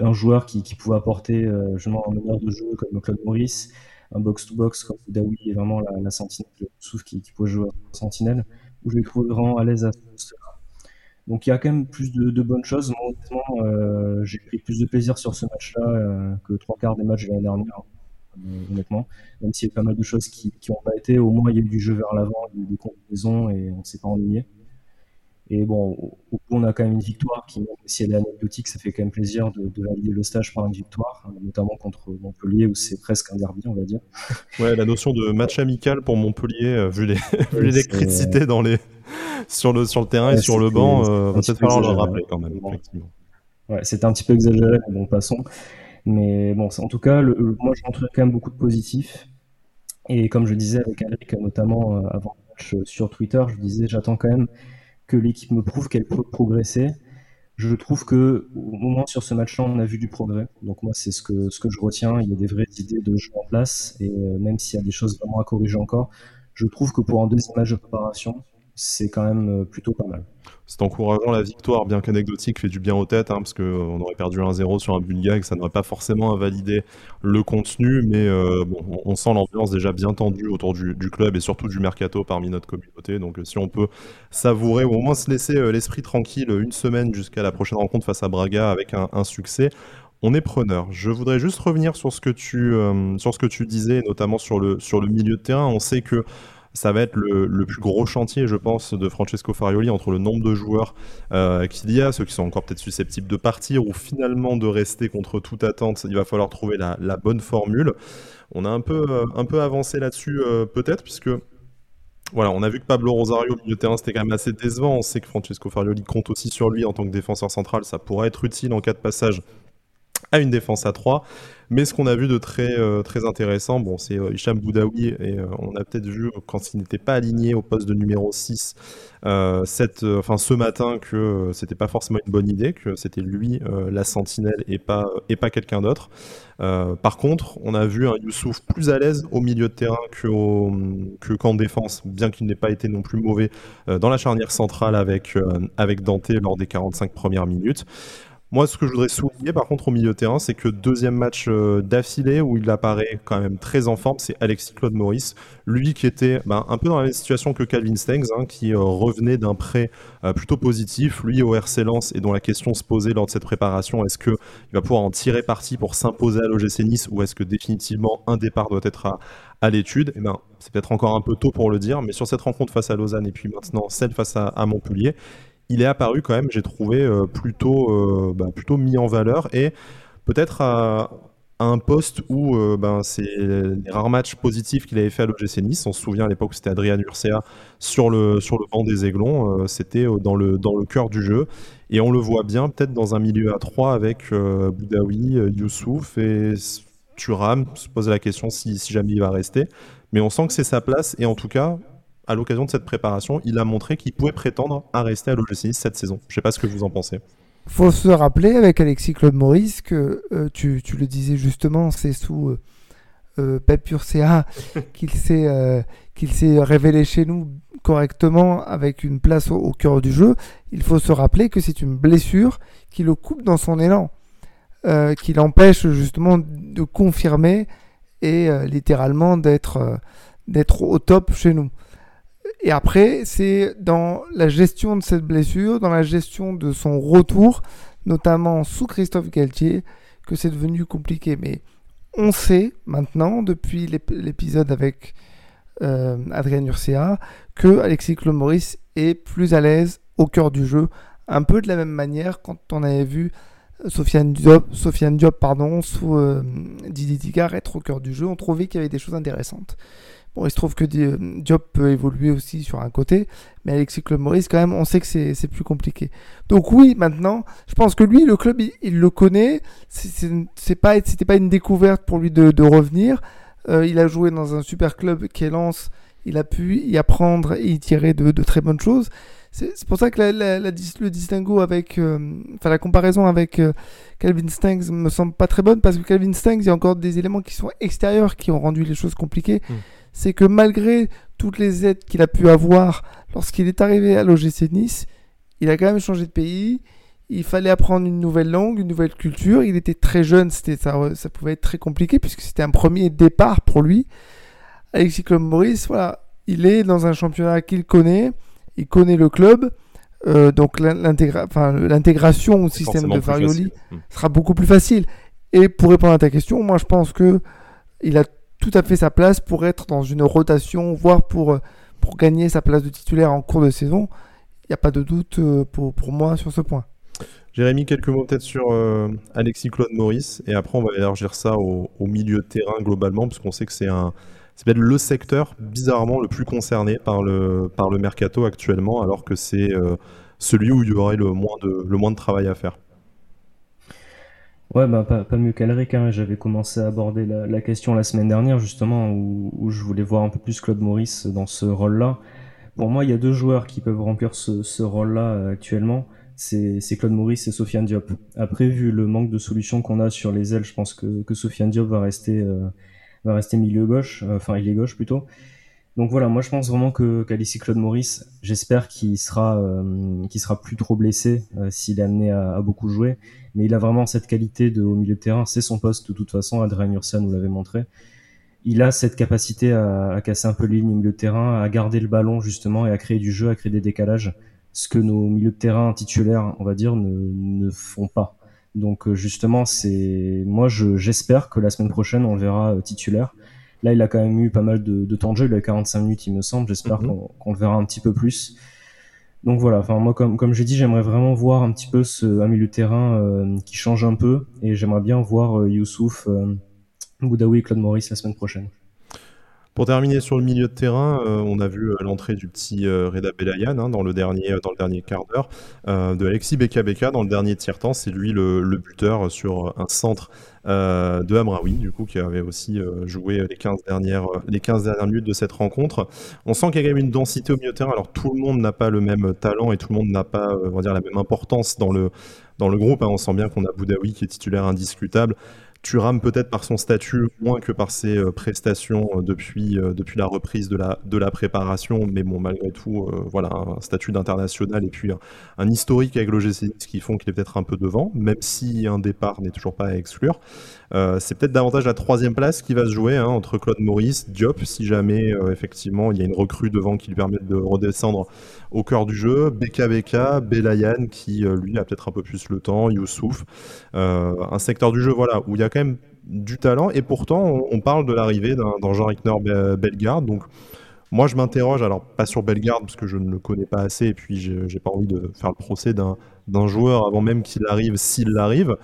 un joueur qui, pouvait apporter justement un meneur de jeu comme Claude Maurice, un box-to-box comme Boudaoui et vraiment la, sentinelle, Youssouf qui, qui pouvait jouer à sentinelle où je l'ai trouvé vraiment à l'aise à ce donc il y a quand même plus de, bonnes choses. Moi, honnêtement, euh, j'ai pris plus de plaisir sur ce match-là euh, que trois quarts des matchs de l'année dernière, euh, honnêtement. Même s'il y a pas mal de choses qui n'ont pas été, au moins il y a eu du jeu vers l'avant, il y a eu des combinaisons et on ne s'est pas ennuyé. Et bon, on a quand même une victoire qui, même si elle est anecdotique, ça fait quand même plaisir de, valider le stage par une victoire, hein, notamment contre Montpellier où c'est presque un derby, on va dire. Ouais, la notion de match amical pour Montpellier, vu l'électricité dans les sur le sur le terrain et sur le banc, euh, va peut-être falloir le rappeler quand même. Effectivement. Ouais, c'était un petit peu exagéré, mais bon, passons. Mais bon, en tout cas, le, moi, je rentrerai quand même beaucoup de positifs. Et comme je disais avec Alec, notamment euh, avant le match sur Twitter, je disais, j'attends quand même que l'équipe me prouve qu'elle peut progresser. Je trouve que au moins sur ce match-là, on a vu du progrès. Donc moi, c'est ce que ce que je retiens. Il y a des vraies idées de jeu en place, et euh, même s'il y a des choses vraiment à corriger encore, je trouve que pour un deuxième match de préparation, c'est quand même euh, plutôt pas mal. C'est encourageant la victoire, bien qu'anecdotique, fait du bien aux têtes, hein, parce qu'on euh, aurait perdu 1-0 sur un Bulgare, ça n'aurait pas forcément invalidé le contenu, mais euh, on sent l'ambiance déjà bien tendue autour du, club et surtout du mercato parmi notre communauté. Donc si on peut savourer ou au moins se laisser l'esprit tranquille une semaine jusqu'à la prochaine rencontre face à Braga avec un, succès, on est preneur. Je voudrais juste revenir sur ce que tu, sur disais, notamment sur le, sur le milieu de terrain. On sait que ça va être le, plus gros chantier, je pense, de Francesco Farioli entre le nombre de joueurs euh, qu'il y a, ceux qui sont encore peut-être susceptibles de partir ou finalement de rester contre toute attente. Il va falloir trouver la, bonne formule. On a un peu, euh, avancé là-dessus, euh, peut-être, puisque voilà, on a vu que Pablo Rosario au milieu de terrain, c'était quand même assez décevant. On sait que Francesco Farioli compte aussi sur lui en tant que défenseur central. Ça pourrait être utile en cas de passage à une défense à 3. Mais ce qu'on a vu de très, euh, très intéressant, bon, c'est euh, Hicham Boudaoui, et euh, on a peut-être vu quand il n'était pas aligné au poste de numéro 6 cette, enfin, ce matin que c'était pas forcément une bonne idée, que c'était lui la sentinelle et pas, quelqu'un d'autre. par contre, on a vu un Youssouf plus à l'aise au milieu de terrain que, que qu'en défense, bien qu'il n'ait pas été non plus mauvais dans la charnière centrale avec, avec Dante lors des 45 premières minutes. Moi, ce que je voudrais souligner, par contre, au milieu de terrain, c'est que deuxième match euh, d'affilée où il apparaît quand même très en forme, c'est Alexis Claude Maurice. Lui qui était ben, un peu dans la même situation que Calvin Stengs, hein, qui euh, revenait d'un prêt euh, plutôt positif, lui au RC Lens, et dont la question se posait lors de cette préparation, est-ce qu'il va pouvoir en tirer parti pour s'imposer à l'OGC Nice, ou est-ce que définitivement un départ doit être à, l'étude? Eh ben, c'est peut-être encore un peu tôt pour le dire, mais sur cette rencontre face à Lausanne, et puis maintenant celle face à Montpellier, il est apparu quand même, j'ai trouvé euh, plutôt, euh, bah, plutôt mis en valeur et peut-être à, un poste où euh, ben, c'est les rares matchs positifs qu'il avait fait à l'OGC Nice. On se souvient à l'époque c'était Adrien Urcea sur le, sur le banc des Aiglons. c'était dans le, dans le cœur du jeu. Et on le voit bien peut-être dans un milieu à 3 avec Boudaoui, Youssouf et Thuram. se pose la question si, si jamais il va rester. Mais on sent que c'est sa place et en tout cas, à l'occasion de cette préparation, il a montré qu'il pouvait prétendre à rester à l'OGC cette saison. Je ne sais pas ce que vous en pensez. faut se rappeler avec Alexis Claude Maurice que euh, tu, le disais justement, c'est sous euh, euh Pep Urcea qu'il s'est euh, qu'il s'est révélé chez nous correctement avec une place au, cœur du jeu. Il faut se rappeler que c'est une blessure qui le coupe dans son élan, qui l'empêche justement de confirmer et littéralement d'être d'être au top chez nous. Et après, c'est dans la gestion de cette blessure, dans la gestion de son retour, notamment sous Christophe Galtier, que c'est devenu compliqué. Mais on sait maintenant, depuis l'épisode avec euh, Adrien Urcea, que Alexis Maurice est plus à l'aise au cœur du jeu, un peu de la même manière quand on avait vu Sofiane Diop, Sofiane Diop pardon, sous euh, Digard être au cœur du jeu, on trouvait qu'il y avait des choses intéressantes. Bon, il se trouve que Diop peut évoluer aussi sur un côté, mais Alexis Club Maurice, quand même, on sait que c'est plus compliqué. Donc oui, maintenant, je pense que lui, le club, il, le connaît. C'est pas, c'était pas une découverte pour lui de, revenir. Euh, il a joué dans un super club qui est Lens. Il a pu y apprendre et y tirer de, très bonnes choses. C'est pour ça que le distinguo avec, euh, enfin la comparaison avec euh, Calvin Stangs me semble pas très bonne parce que Calvin Stangs, il y a encore des éléments qui sont extérieurs qui ont rendu les choses compliquées. Hmm c'est que malgré toutes les aides qu'il a pu avoir lorsqu'il est arrivé à l'OGC Nice, il a quand même changé de pays. Il fallait apprendre une nouvelle langue, une nouvelle culture. Il était très jeune, c'était ça, ça pouvait être très compliqué puisque c'était un premier départ pour lui. Alexis Club Maurice, voilà, il est dans un championnat qu'il connaît, il connaît le club. Euh, donc l'intégration au système de Farioli hmm. sera beaucoup plus facile. Et pour répondre à ta question, moi je pense que il a tout à fait sa place pour être dans une rotation, voire pour, euh, pour gagner sa place de titulaire en cours de saison. n'y a pas de doute pour, pour moi sur ce point. Jérémy, quelques mots peut-être sur Alexis Claude Maurice, et après on va élargir ça au, milieu de terrain globalement, parce qu'on sait que c'est un, c'est peut-être le secteur bizarrement le plus concerné par le, par le mercato actuellement, alors que c'est euh, celui où il y aurait le moins de, le moins de travail à faire. Ouais, bah, pas, mieux qu'Alric. Hein. J'avais commencé à aborder la, question la semaine dernière, justement, où, je voulais voir un peu plus Claude Maurice dans ce rôle-là. Pour moi, il y a deux joueurs qui peuvent remplir ce, rôle-là euh, actuellement. C'est Claude Maurice et Sofiane Diop. Après, vu le manque de solutions qu'on a sur les ailes, je pense que, que Sofiane Diop va rester. Euh, va rester milieu gauche, euh, enfin il est gauche plutôt. Donc voilà, moi je pense vraiment que qu'Alice Claude Maurice, j'espère qu'il sera euh, sera plus trop blessé s'il est amené à, beaucoup jouer, mais il a vraiment cette qualité de au milieu de terrain, c'est son poste de toute façon, Adrien Ursa nous l'avait montré. Il a cette capacité à, casser un peu les lignes au milieu de terrain, à garder le ballon justement et à créer du jeu, à créer des décalages, ce que nos milieux de terrain titulaires, on va dire, ne, ne font pas. Donc euh, justement, c'est moi j'espère que la semaine prochaine on le verra euh, titulaire. Là, il a quand même eu pas mal de, temps de jeu, il a 45 minutes, il me semble. J'espère mhm. qu'on le verra un petit peu plus. Donc voilà, enfin moi comme comme j'ai dit, j'aimerais vraiment voir un petit peu ce un milieu terrain euh, qui change un peu et j'aimerais bien voir Youssouf, Boudaoui et Claude Maurice la semaine prochaine. Pour terminer sur le milieu de terrain, euh, on a vu euh, l'entrée du petit euh, Reda Belayan hein, dans, le dernier, dans le dernier quart d'heure, de Alexis Beka Beka dans le dernier tiers-temps. C'est lui le, buteur sur un centre de Amraoui, du coup, qui avait aussi joué les 15, dernières, les 15 dernières minutes de cette rencontre. On sent qu'il y a quand même une densité au milieu de terrain. Alors tout le monde n'a pas le même talent et tout le monde n'a pas on va dire, la même importance dans le, dans le groupe. Hein. On sent bien qu'on a Boudaoui qui est titulaire indiscutable. Thuram peut-être par son statut moins que par ses euh, prestations euh, depuis, euh, depuis la reprise de la, de la préparation, mais bon malgré tout voilà un statut d'international et puis un, historique avec l'OGC qui font qu'il est peut-être un peu devant, même si un départ n'est toujours pas à exclure. c'est peut-être davantage la troisième place qui va se jouer hein, entre Claude Maurice, Diop, si jamais effectivement il y a une recrue devant qui lui permet de redescendre au cœur du jeu, BKBK, Belayan qui lui a peut-être un peu plus le temps, Youssouf, un secteur du jeu voilà où il y a quand même du talent et pourtant on, parle de l'arrivée d'un Jean-Rick Bellegarde. Donc moi je m'interroge, alors pas sur Bellegarde parce que je ne le connais pas assez et puis j'ai pas envie de faire le procès d'un joueur avant même qu'il arrive, s'il arrive.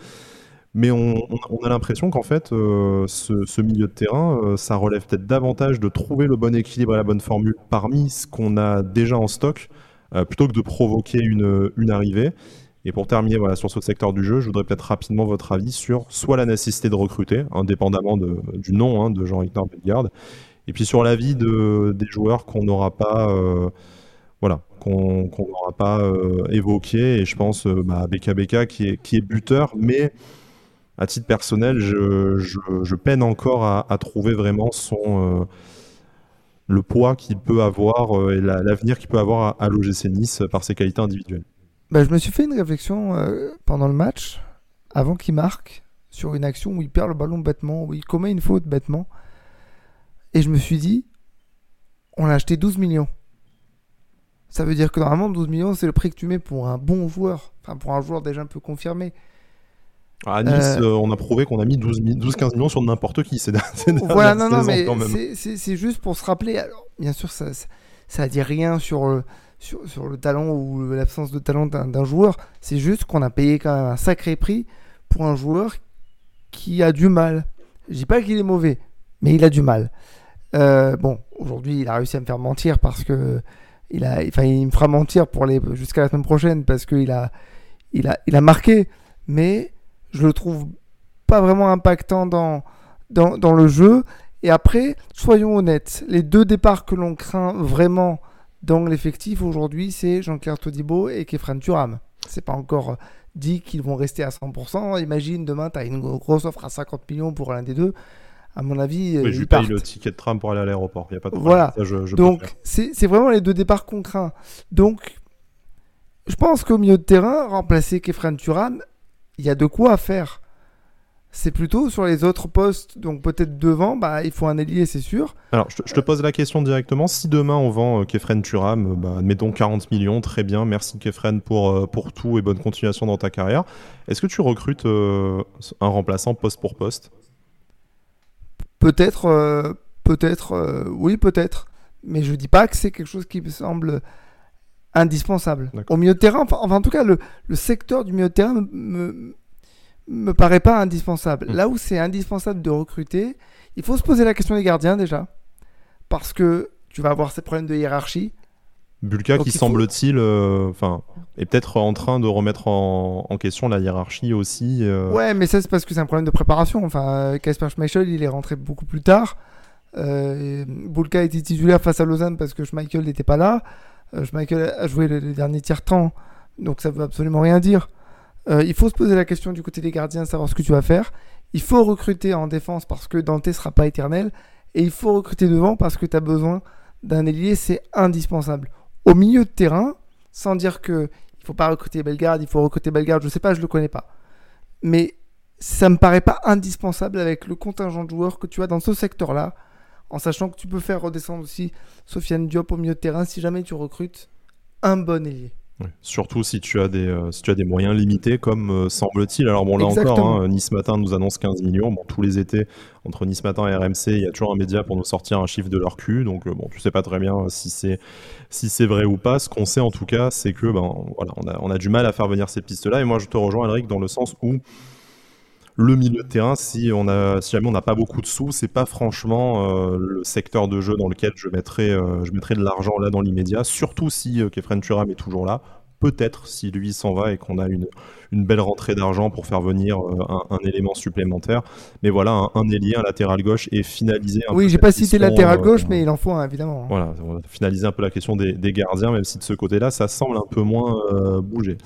Mais on, a l'impression qu'en fait, euh, ce, milieu de terrain, euh, ça relève peut-être davantage de trouver le bon équilibre et la bonne formule parmi ce qu'on a déjà en stock, euh, plutôt que de provoquer une, une arrivée. Et pour terminer voilà, sur ce secteur du jeu, je voudrais peut-être rapidement votre avis sur soit la nécessité de recruter, indépendamment du nom hein, de Jean-Victor Bellegarde, et puis sur l'avis de, des joueurs qu'on n'aura pas, euh, voilà, qu'on n'aura pas euh, évoqué. Et je pense euh, bah, BKBK qui est, buteur, mais à titre personnel, je, peine encore à, trouver vraiment son euh, le poids qu'il peut avoir et l'avenir qu'il peut avoir à, à l'OGC Nice par ses qualités individuelles. Bah, je me suis fait une réflexion euh, pendant le match, avant qu'il marque, sur une action où il perd le ballon bêtement, où il commet une faute bêtement. Et je me suis dit, on a acheté 12 millions. Ça veut dire que normalement, 12 millions, c'est le prix que tu mets pour un bon joueur. Enfin, pour un joueur déjà un peu confirmé. À Nice, euh, euh, on a prouvé qu'on a mis 12-15 millions sur n'importe qui. C'est voilà, non, non, mais c'est juste pour se rappeler. Alors, bien sûr, ça, ça, dit rien sur sur, le talent ou l'absence de talent d'un joueur. C'est juste qu'on a payé quand même un sacré prix pour un joueur qui a du mal. Je dis pas qu'il est mauvais, mais il a du mal. Euh, bon, aujourd'hui, il a réussi à me faire mentir parce que il a, enfin, il me fera mentir pour jusqu'à la semaine prochaine parce qu'il a, il a, il a marqué, mais je le trouve pas vraiment impactant dans, dans, dans le jeu. Et après, soyons honnêtes, les deux départs que l'on craint vraiment dans l'effectif aujourd'hui, c'est Jean-Claire Todibo et Kefran Turam. C'est pas encore dit qu'ils vont rester à 100%. Imagine demain, tu as une grosse offre à 50 millions pour l'un des deux. À mon avis, oui, je lui paye le ticket de tram pour aller à l'aéroport. Il a pas de Voilà. Donc, c'est vraiment les deux départs qu'on craint. Donc, je pense qu'au milieu de terrain, remplacer Kefran Turam, il y a de quoi faire. C'est plutôt sur les autres postes, donc peut-être devant, bah, il faut un ailier, c'est sûr. Alors, je te, pose la question directement. Si demain on vend euh, Kefren Turam, euh, bah, admettons 40 millions, très bien, merci Kefren pour, euh, pour tout et bonne continuation dans ta carrière. Est-ce que tu recrutes un remplaçant poste pour poste? Peut-être, peut-être, oui, peut-être. Mais je dis pas que c'est quelque chose qui me semble indispensable. Au milieu de terrain, enfin, en tout cas, le, secteur du milieu de terrain me, me paraît pas indispensable. Hmm. Là où c'est indispensable de recruter, il faut se poser la question des gardiens déjà. Parce que tu vas avoir ces problèmes de hiérarchie. Bulka qui semble-t-il euh, enfin est peut-être en train de remettre en, question la hiérarchie aussi. Euh. Ouais, mais ça c'est parce que c'est un problème de préparation. Enfin, Casper Schmeichel, il est rentré beaucoup plus tard. Euh, Bulka était titulaire face à Lausanne parce que Schmeichel n'était pas là. Euh, Schmeichel a joué le, dernier tiers-temps, donc ça veut absolument rien dire. Il faut se poser la question du côté des gardiens, savoir ce que tu vas faire. Il faut recruter en défense parce que Dante sera pas éternel. Et il faut recruter devant parce que tu as besoin d'un ailier, c'est indispensable au milieu de terrain, sans dire que il faut pas recruter Bellegarde, il faut recruter Bellegarde, je sais pas, je le connais pas. Mais ça me paraît pas indispensable avec le contingent de joueurs que tu as dans ce secteur-là, en sachant que tu peux faire redescendre aussi Sofiane Diop au milieu de terrain si jamais tu recrutes un bon ailier. Surtout si tu as des euh, si tu as des moyens limités comme euh, semble-t-il. Alors bon là encore, hein, Nice Matin nous annonce 15 millions. Bon tous les étés entre Nice Matin et RMC, il y a toujours un média pour nous sortir un chiffre de leur cul. Donc euh, bon, tu sais pas très bien si c'est si c'est vrai ou pas. Ce qu'on sait en tout cas, c'est que ben voilà, on a on a du mal à faire venir ces pistes là. Et moi je te rejoins, Alric, dans le sens où le milieu de terrain, si, on a, si jamais on n'a pas beaucoup de sous, c'est pas franchement euh, le secteur de jeu dans lequel je mettrais, euh, je mettrais de l'argent là dans l'immédiat, surtout si euh, Kefren Turam est toujours là. Peut-être si lui s'en va et qu'on a une, une belle rentrée d'argent pour faire venir un, élément supplémentaire. Mais voilà, un, un ailier, un latéral gauche et finaliser un Oui, j'ai pas cité latéral gauche, mais il en faut un, évidemment. Hein. Voilà, on va finaliser un peu la question des, des gardiens, même si de ce côté-là, ça semble un peu moins bouger.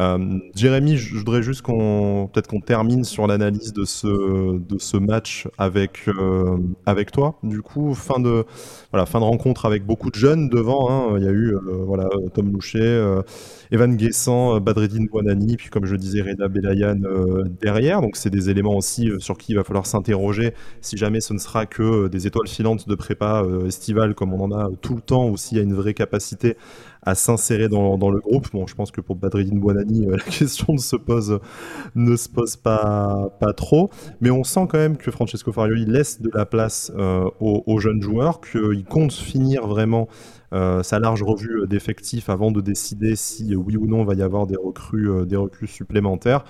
Euh, Jérémy, je voudrais juste qu'on peut-être qu'on termine sur l'analyse de ce match avec euh, avec toi. Du coup, fin de voilà fin de rencontre avec beaucoup de jeunes devant. Hein. Il y a eu euh, voilà Tom Louchet, Evan Guessant, Badreddine Bouanani, puis comme je disais Reda Belayan derrière. Donc c'est des éléments aussi sur qui il va falloir s'interroger si jamais ce ne sera que des étoiles filantes de prépa estivale comme on en a tout le temps ou s'il y a une vraie capacité à s'insérer dans, le groupe. Bon, je pense que pour Badridine Buonani, euh, la question ne se pose, ne se pose pas, pas trop. Mais on sent quand même que Francesco Farioli laisse de la place euh, aux, jeunes joueurs, qu'il compte finir vraiment euh, sa large revue d'effectifs avant de décider si oui ou non va y avoir des recrues, des recrues supplémentaires.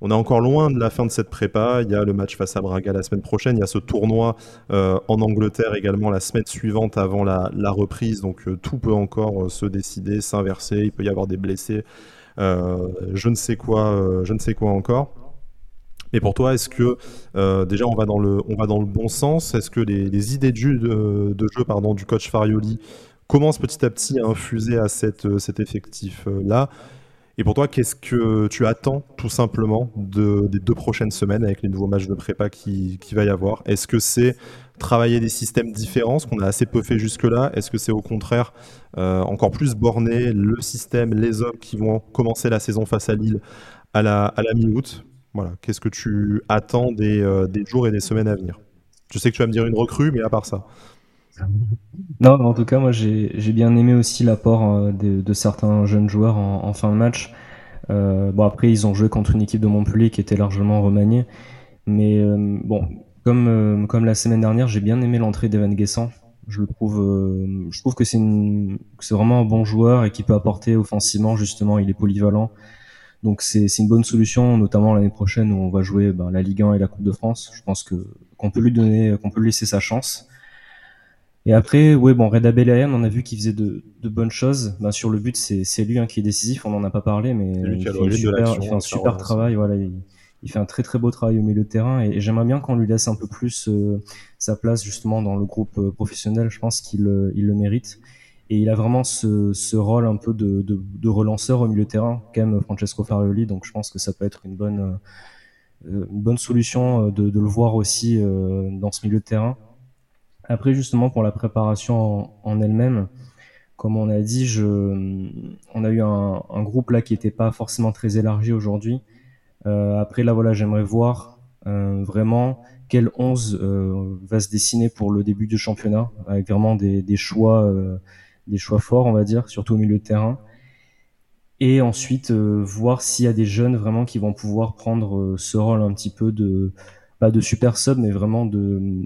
On est encore loin de la fin de cette prépa. Il y a le match face à Braga la semaine prochaine. Il y a ce tournoi euh, en Angleterre également la semaine suivante avant la, reprise. Donc euh, tout peut encore euh, se décider, s'inverser. Il peut y avoir des blessés. je ne sais quoi, je ne sais quoi encore. Mais pour toi, est-ce que déjà on va dans le, bon sens? Est-ce que les, idées de jeu, pardon, du coach Farioli commencent petit à petit à infuser à cet effectif là? Et pour toi, qu'est-ce que tu attends tout simplement de, des deux prochaines semaines avec les nouveaux matchs de prépa qui, va y avoir? Est-ce que c'est travailler des systèmes différents, ce qu'on a assez peu fait jusque-là? Est-ce que c'est au contraire euh, encore plus borné le système, les hommes qui vont commencer la saison face à Lille à la, à la mi-août? Voilà, qu'est-ce que tu attends des, euh, des jours et des semaines à venir? Je sais que tu vas me dire une recrue, mais à part ça. Non, en tout cas, moi j'ai bien aimé aussi l'apport euh, de, certains jeunes joueurs en, fin de match. Euh, bon, après, ils ont joué contre une équipe de Montpellier qui était largement remaniée. Mais euh, bon, comme, comme la semaine dernière, j'ai bien aimé l'entrée d'Evan Guessant. Je le trouve, je trouve que c'est vraiment un bon joueur et qui peut apporter offensivement, justement, il est polyvalent. Donc c'est une bonne solution, notamment l'année prochaine où on va jouer ben, la Ligue 1 et la Coupe de France. Je pense que qu'on peut lui donner, qu'on peut lui laisser sa chance. Et après, ouais, bon, Reda Belayan, on a vu qu'il faisait de, de, bonnes choses. Ben, sur le but, c'est lui hein, qui est décisif. On n'en a pas parlé, mais il, fait super, il, fait un super travail. Voilà, il, il, fait un très très beau travail au milieu de terrain. Et, j'aimerais bien qu'on lui laisse un peu plus euh, sa place justement dans le groupe euh, professionnel. Je pense qu'il euh, il le mérite. Et il a vraiment ce, ce rôle un peu de, de, de, relanceur au milieu de terrain, qu'aime Francesco Farioli. Donc je pense que ça peut être une bonne, une bonne solution de, de le voir aussi dans ce milieu de terrain. Après, justement, pour la préparation en, elle-même, comme on a dit, je, on a eu un, un groupe là qui n'était pas forcément très élargi aujourd'hui. Euh, après, là, voilà, j'aimerais voir euh, vraiment quel 11 euh, va se dessiner pour le début du championnat, avec vraiment des, des choix, euh, des choix forts, on va dire, surtout au milieu de terrain. Et ensuite, euh, voir s'il y a des jeunes vraiment qui vont pouvoir prendre ce rôle un petit peu de, pas de super sub, mais vraiment de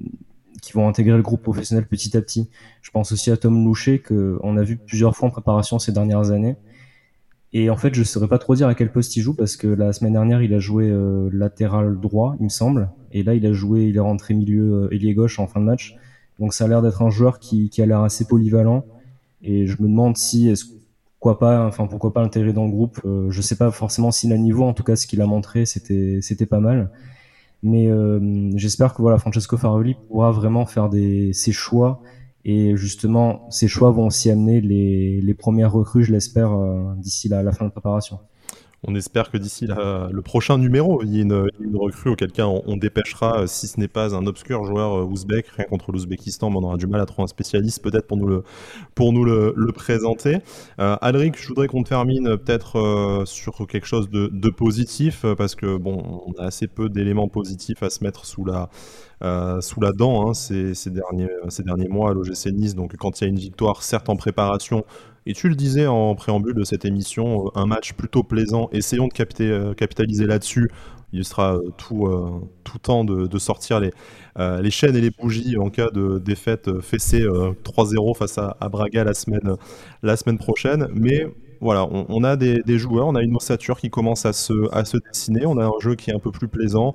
qui vont intégrer le groupe professionnel petit à petit. Je pense aussi à Tom Loucher qu'on a vu plusieurs fois en préparation ces dernières années. Et en fait, je ne saurais pas trop dire à quel poste il joue parce que la semaine dernière, il a joué euh, latéral droit, il me semble, et là, il a joué, il est rentré milieu euh, ailier gauche en fin de match. Donc, ça a l'air d'être un joueur qui, qui a l'air assez polyvalent. Et je me demande si, est-ce pourquoi pas, enfin pourquoi pas l'intégrer dans le groupe. Euh, je sais pas forcément s'il a niveau, en tout cas, ce qu'il a montré, c'était c'était pas mal. Mais euh, j'espère que voilà, Francesco Faroli pourra vraiment faire des, ses choix et justement, ces choix vont aussi amener les, les premières recrues, je l'espère, euh, d'ici la, la fin de préparation. On espère que d'ici le prochain numéro, il y ait une, recrue, auquel cas on, dépêchera, euh, si ce n'est pas un obscur joueur euh, ouzbek, rien contre l'Ouzbékistan, mais on aura du mal à trouver un spécialiste peut-être pour nous le, présenter. Euh, Alric, je voudrais qu'on termine peut-être sur quelque chose de, positif, parce que on a assez peu d'éléments positifs à se mettre sous la, dent hein, ces, ces, derniers, ces derniers mois à l'OGC Nice. Donc quand il y a une victoire, certes en préparation, et tu le disais en préambule de cette émission, euh, un match plutôt plaisant. Essayons de euh, capitaliser là-dessus. Il sera euh, tout, tout temps de, sortir les, chaînes et les bougies en cas de défaite fessée 3-0 face à, Braga la semaine, prochaine. Mais voilà, on, a des, joueurs, on a une ossature qui commence à se dessiner. On a un jeu qui est un peu plus plaisant.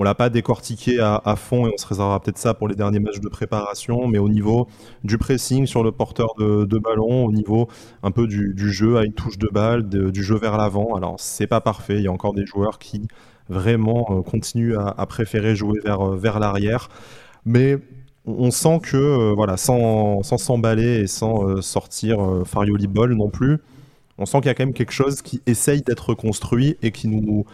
On l'a pas décortiqué à, fond et on se réservera peut-être ça pour les derniers matchs de préparation, mais au niveau du pressing sur le porteur de, ballon, au niveau un peu du, jeu à une touche de balle, du jeu vers l'avant. Alors c'est pas parfait, il y a encore des joueurs qui vraiment euh, continuent à, préférer jouer vers, euh, vers l'arrière, mais on sent que euh, voilà, sans s'emballer et sans sortir Farioli Ball non plus, on sent qu'il y a quand même quelque chose qui essaye d'être construit et qui nous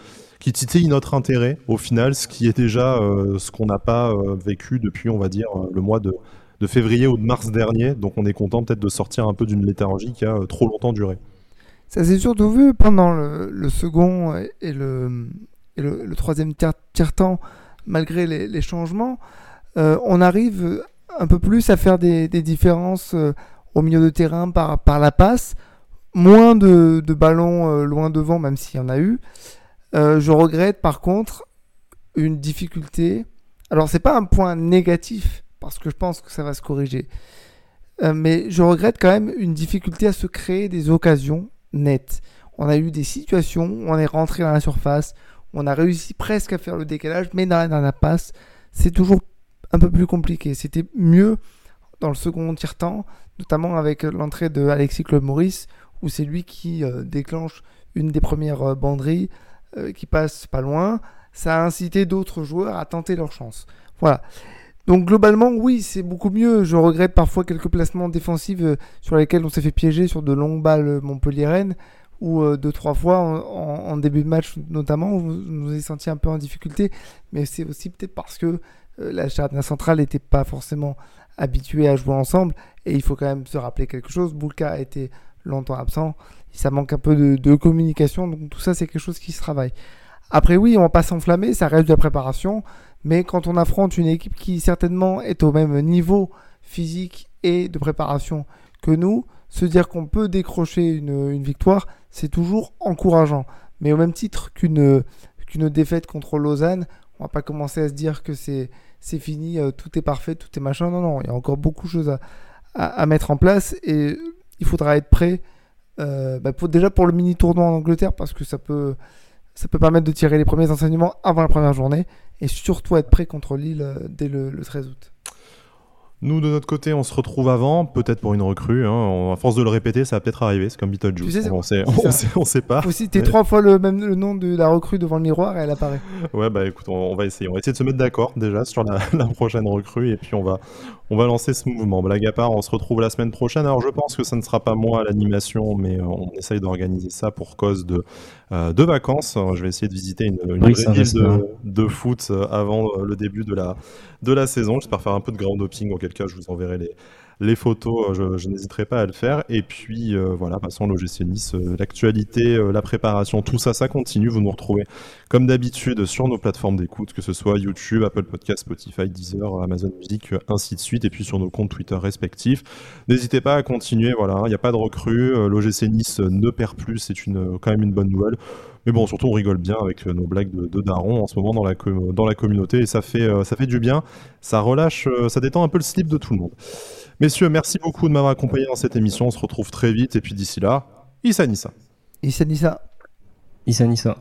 qui titille notre intérêt au final, ce qui est déjà euh, ce qu'on n'a pas euh, vécu depuis, on va dire, euh, le mois de, février ou de mars dernier. Donc on est content peut-être de sortir un peu d'une léthargie qui a trop longtemps duré. Ça s'est surtout vu pendant le, second et le, troisième tiers-temps, malgré les, changements. on arrive un peu plus à faire des, différences au milieu de terrain par, la passe. Moins de ballons loin devant, même s'il y en a eu. Euh, je regrette par contre une difficulté. Alors c'est pas un point négatif parce que je pense que ça va se corriger. Euh, mais je regrette quand même une difficulté à se créer des occasions nettes. On a eu des situations où on est rentré dans la surface, on a réussi presque à faire le décalage, mais dans la passe, c'est toujours un peu plus compliqué. C'était mieux dans le second tiers-temps, notamment avec l'entrée de Alexis Claude Maurice, où c'est lui qui euh, déclenche une des premières banderies, euh, qui passe pas loin, ça a incité d'autres joueurs à tenter leur chance. Voilà. Donc globalement, oui, c'est beaucoup mieux. Je regrette parfois quelques placements défensifs euh, sur lesquels on s'est fait piéger sur de longues balles Montpellier-Rennes, ou euh, deux, trois fois en, début de match notamment, on nous avez senti un peu en difficulté, mais c'est aussi peut-être parce que la charnière centrale n'était pas forcément habituée à jouer ensemble, et il faut quand même se rappeler quelque chose, Boulka a été longtemps absent, ça manque un peu de, communication, donc tout ça c'est quelque chose qui se travaille. Après oui, on va pas s'enflammer, ça reste de la préparation, mais quand on affronte une équipe qui certainement est au même niveau physique et de préparation que nous, se dire qu'on peut décrocher une, victoire, c'est toujours encourageant. Mais au même titre qu'une qu'une défaite contre Lausanne, on va pas commencer à se dire que c'est c'est fini, euh, tout est parfait, tout est machin. Non, non, il y a encore beaucoup de choses à, à mettre en place et il faudra être prêt euh, bah, déjà pour le mini tournoi en Angleterre parce que ça peut, ça peut permettre de tirer les premiers enseignements avant la première journée et surtout être prêt contre Lille euh, dès le, 13 août. Nous, de notre côté, on se retrouve avant, peut-être pour une recrue. Hein. À force de le répéter, ça va peut-être arriver. C'est comme Beetlejuice. Tu sais, on, sait, on, sait, on sait pas. Faut citer trois fois le même le nom de la recrue devant le miroir et elle apparaît. Ouais, bah écoute, on, va essayer. On va essayer de se mettre d'accord déjà sur la, la, prochaine recrue et puis on va, on va lancer ce mouvement. Blague à part, on se retrouve la semaine prochaine. Alors je pense que ça ne sera pas moi à l'animation, mais euh, on essaye d'organiser ça pour cause de, euh, de vacances. Je vais essayer de visiter une, une vraie de, de, foot euh, avant le début de la, de la saison. J'espère faire un peu de ground hopping, auquel cas je vous enverrai les, photos, je, n'hésiterai pas à le faire. Et puis voilà, passons l'OGC Nice, l'actualité, la préparation, tout ça, ça continue. Vous nous retrouvez comme d'habitude sur nos plateformes d'écoute, que ce soit YouTube, Apple Podcast, Spotify, Deezer, Amazon Music, ainsi de suite, et puis sur nos comptes Twitter respectifs. N'hésitez pas à continuer, voilà, il n'y a pas de recrue, l'OGC Nice ne perd plus, c'est quand même une bonne nouvelle. Mais bon, surtout, on rigole bien avec euh, nos blagues de, de daron en ce moment dans la, dans la communauté et ça fait, euh, ça fait du bien. Ça relâche, euh, ça détend un peu le slip de tout le monde. Messieurs, merci beaucoup de m'avoir accompagné dans cette émission. On se retrouve très vite et puis d'ici là, Issa Nissa. Issa Nissa. Issa Nissa.